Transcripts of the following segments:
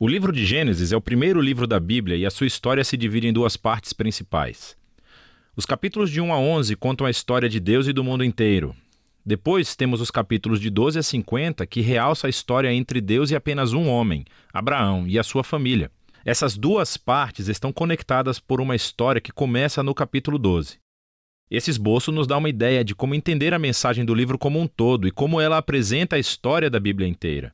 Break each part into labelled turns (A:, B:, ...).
A: O livro de Gênesis é o primeiro livro da Bíblia e a sua história se divide em duas partes principais. Os capítulos de 1 a 11 contam a história de Deus e do mundo inteiro. Depois temos os capítulos de 12 a 50 que realça a história entre Deus e apenas um homem, Abraão, e a sua família. Essas duas partes estão conectadas por uma história que começa no capítulo 12. Esse esboço nos dá uma ideia de como entender a mensagem do livro como um todo e como ela apresenta a história da Bíblia inteira.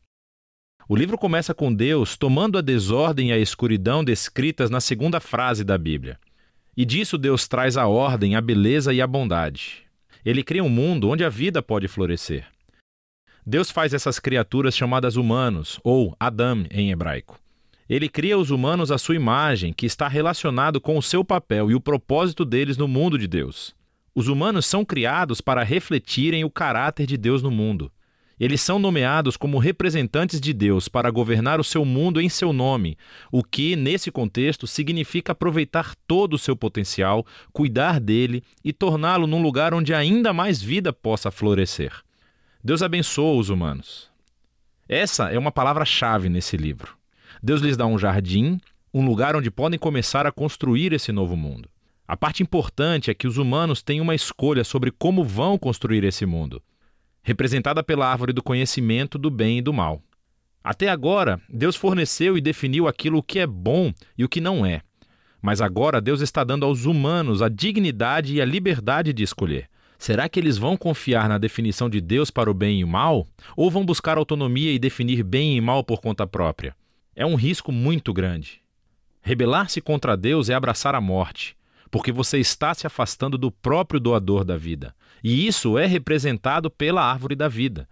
A: O livro começa com Deus tomando a desordem e a escuridão descritas na segunda frase da Bíblia. E disso Deus traz a ordem, a beleza e a bondade. Ele cria um mundo onde a vida pode florescer. Deus faz essas criaturas chamadas humanos, ou Adam em hebraico. Ele cria os humanos à sua imagem, que está relacionado com o seu papel e o propósito deles no mundo de Deus. Os humanos são criados para refletirem o caráter de Deus no mundo. Eles são nomeados como representantes de Deus para governar o seu mundo em seu nome, o que, nesse contexto, significa aproveitar todo o seu potencial, cuidar dele e torná-lo num lugar onde ainda mais vida possa florescer. Deus abençoa os humanos. Essa é uma palavra-chave nesse livro. Deus lhes dá um jardim, um lugar onde podem começar a construir esse novo mundo. A parte importante é que os humanos têm uma escolha sobre como vão construir esse mundo representada pela árvore do conhecimento do bem e do mal. Até agora, Deus forneceu e definiu aquilo que é bom e o que não é. Mas agora Deus está dando aos humanos a dignidade e a liberdade de escolher. Será que eles vão confiar na definição de Deus para o bem e o mal? Ou vão buscar autonomia e definir bem e mal por conta própria? É um risco muito grande. Rebelar-se contra Deus é abraçar a morte porque você está se afastando do próprio doador da vida. E isso é representado pela árvore da vida.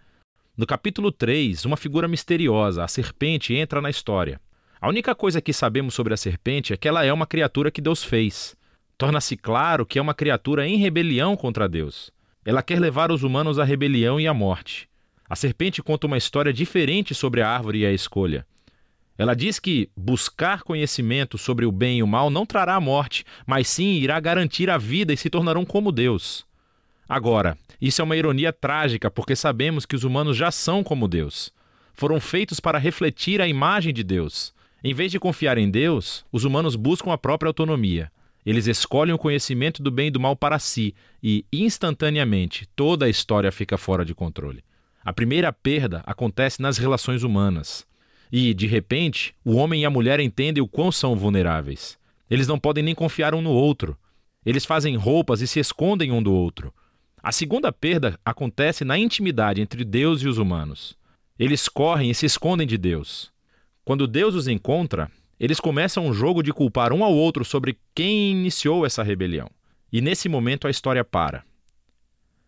A: No capítulo 3, uma figura misteriosa, a serpente, entra na história. A única coisa que sabemos sobre a serpente é que ela é uma criatura que Deus fez. Torna-se claro que é uma criatura em rebelião contra Deus. Ela quer levar os humanos à rebelião e à morte. A serpente conta uma história diferente sobre a árvore e a escolha. Ela diz que buscar conhecimento sobre o bem e o mal não trará a morte, mas sim irá garantir a vida e se tornarão como Deus. Agora, isso é uma ironia trágica porque sabemos que os humanos já são como Deus. Foram feitos para refletir a imagem de Deus. Em vez de confiar em Deus, os humanos buscam a própria autonomia. Eles escolhem o conhecimento do bem e do mal para si e, instantaneamente, toda a história fica fora de controle. A primeira perda acontece nas relações humanas. E, de repente, o homem e a mulher entendem o quão são vulneráveis. Eles não podem nem confiar um no outro. Eles fazem roupas e se escondem um do outro. A segunda perda acontece na intimidade entre Deus e os humanos. Eles correm e se escondem de Deus. Quando Deus os encontra, eles começam um jogo de culpar um ao outro sobre quem iniciou essa rebelião. E nesse momento a história para.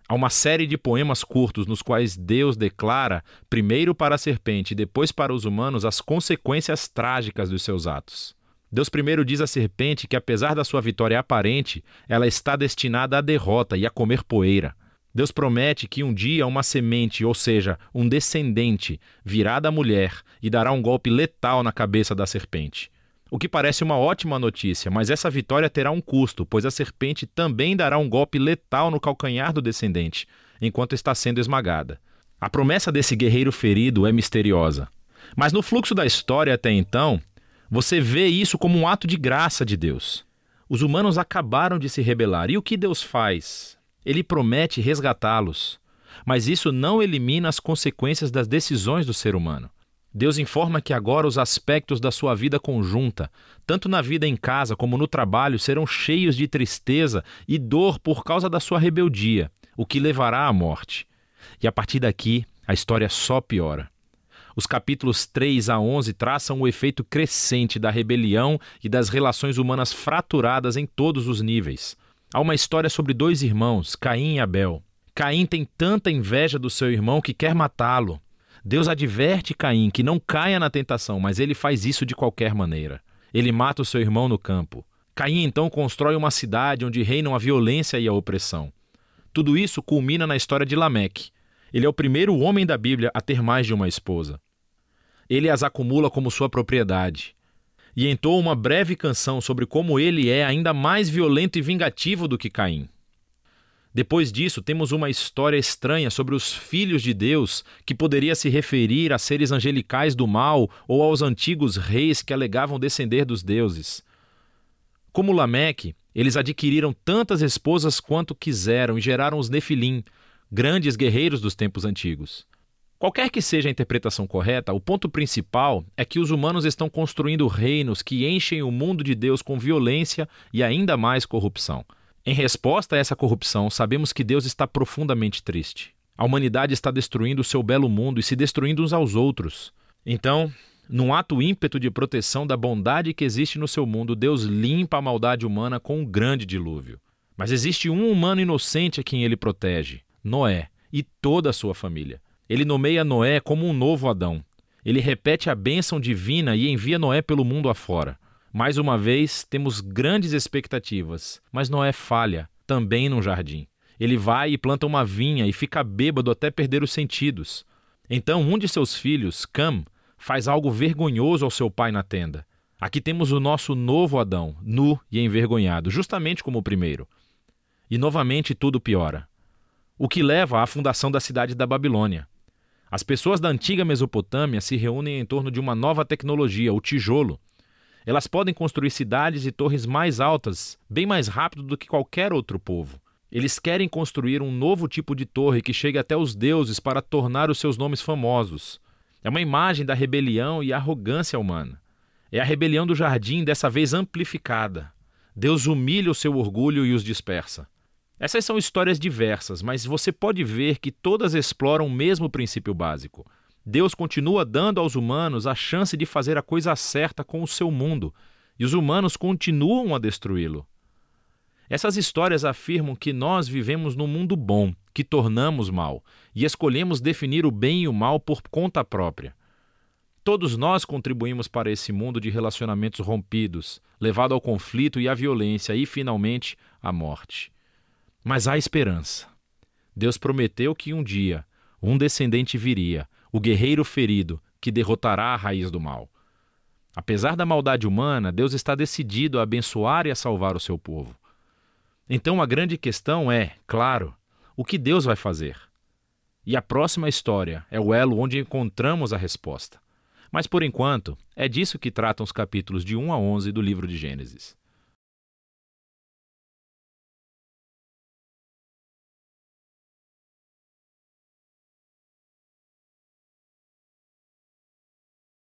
A: Há uma série de poemas curtos nos quais Deus declara, primeiro para a serpente e depois para os humanos, as consequências trágicas dos seus atos. Deus primeiro diz à serpente que, apesar da sua vitória aparente, ela está destinada à derrota e a comer poeira. Deus promete que um dia uma semente, ou seja, um descendente, virá da mulher e dará um golpe letal na cabeça da serpente. O que parece uma ótima notícia, mas essa vitória terá um custo, pois a serpente também dará um golpe letal no calcanhar do descendente, enquanto está sendo esmagada. A promessa desse guerreiro ferido é misteriosa. Mas no fluxo da história até então, você vê isso como um ato de graça de Deus. Os humanos acabaram de se rebelar. E o que Deus faz? Ele promete resgatá-los. Mas isso não elimina as consequências das decisões do ser humano. Deus informa que agora os aspectos da sua vida conjunta, tanto na vida em casa como no trabalho, serão cheios de tristeza e dor por causa da sua rebeldia, o que levará à morte. E a partir daqui, a história só piora. Os capítulos 3 a 11 traçam o efeito crescente da rebelião e das relações humanas fraturadas em todos os níveis. Há uma história sobre dois irmãos, Caim e Abel. Caim tem tanta inveja do seu irmão que quer matá-lo. Deus adverte Caim que não caia na tentação, mas ele faz isso de qualquer maneira. Ele mata o seu irmão no campo. Caim então constrói uma cidade onde reinam a violência e a opressão. Tudo isso culmina na história de Lameque. Ele é o primeiro homem da Bíblia a ter mais de uma esposa. Ele as acumula como sua propriedade. E entoa uma breve canção sobre como ele é ainda mais violento e vingativo do que Caim. Depois disso, temos uma história estranha sobre os filhos de Deus, que poderia se referir a seres angelicais do mal ou aos antigos reis que alegavam descender dos deuses. Como Lameque, eles adquiriram tantas esposas quanto quiseram e geraram os Nefilim, grandes guerreiros dos tempos antigos. Qualquer que seja a interpretação correta, o ponto principal é que os humanos estão construindo reinos que enchem o mundo de Deus com violência e ainda mais corrupção. Em resposta a essa corrupção, sabemos que Deus está profundamente triste. A humanidade está destruindo o seu belo mundo e se destruindo uns aos outros. Então, num ato ímpeto de proteção da bondade que existe no seu mundo, Deus limpa a maldade humana com um grande dilúvio. Mas existe um humano inocente a quem ele protege: Noé e toda a sua família. Ele nomeia Noé como um novo Adão. Ele repete a bênção divina e envia Noé pelo mundo afora. Mais uma vez, temos grandes expectativas, mas Noé falha, também num jardim. Ele vai e planta uma vinha e fica bêbado até perder os sentidos. Então, um de seus filhos, Cam, faz algo vergonhoso ao seu pai na tenda. Aqui temos o nosso novo Adão, nu e envergonhado, justamente como o primeiro. E novamente tudo piora. O que leva à fundação da cidade da Babilônia. As pessoas da antiga Mesopotâmia se reúnem em torno de uma nova tecnologia, o tijolo, elas podem construir cidades e torres mais altas, bem mais rápido do que qualquer outro povo. Eles querem construir um novo tipo de torre que chegue até os deuses para tornar os seus nomes famosos. É uma imagem da rebelião e arrogância humana. É a rebelião do jardim, dessa vez amplificada. Deus humilha o seu orgulho e os dispersa. Essas são histórias diversas, mas você pode ver que todas exploram o mesmo princípio básico. Deus continua dando aos humanos a chance de fazer a coisa certa com o seu mundo, e os humanos continuam a destruí-lo. Essas histórias afirmam que nós vivemos num mundo bom, que tornamos mal, e escolhemos definir o bem e o mal por conta própria. Todos nós contribuímos para esse mundo de relacionamentos rompidos, levado ao conflito e à violência e, finalmente, à morte. Mas há esperança. Deus prometeu que um dia um descendente viria, o guerreiro ferido, que derrotará a raiz do mal. Apesar da maldade humana, Deus está decidido a abençoar e a salvar o seu povo. Então a grande questão é, claro, o que Deus vai fazer? E a próxima história é o elo onde encontramos a resposta. Mas por enquanto, é disso que tratam os capítulos de 1 a 11 do livro de Gênesis.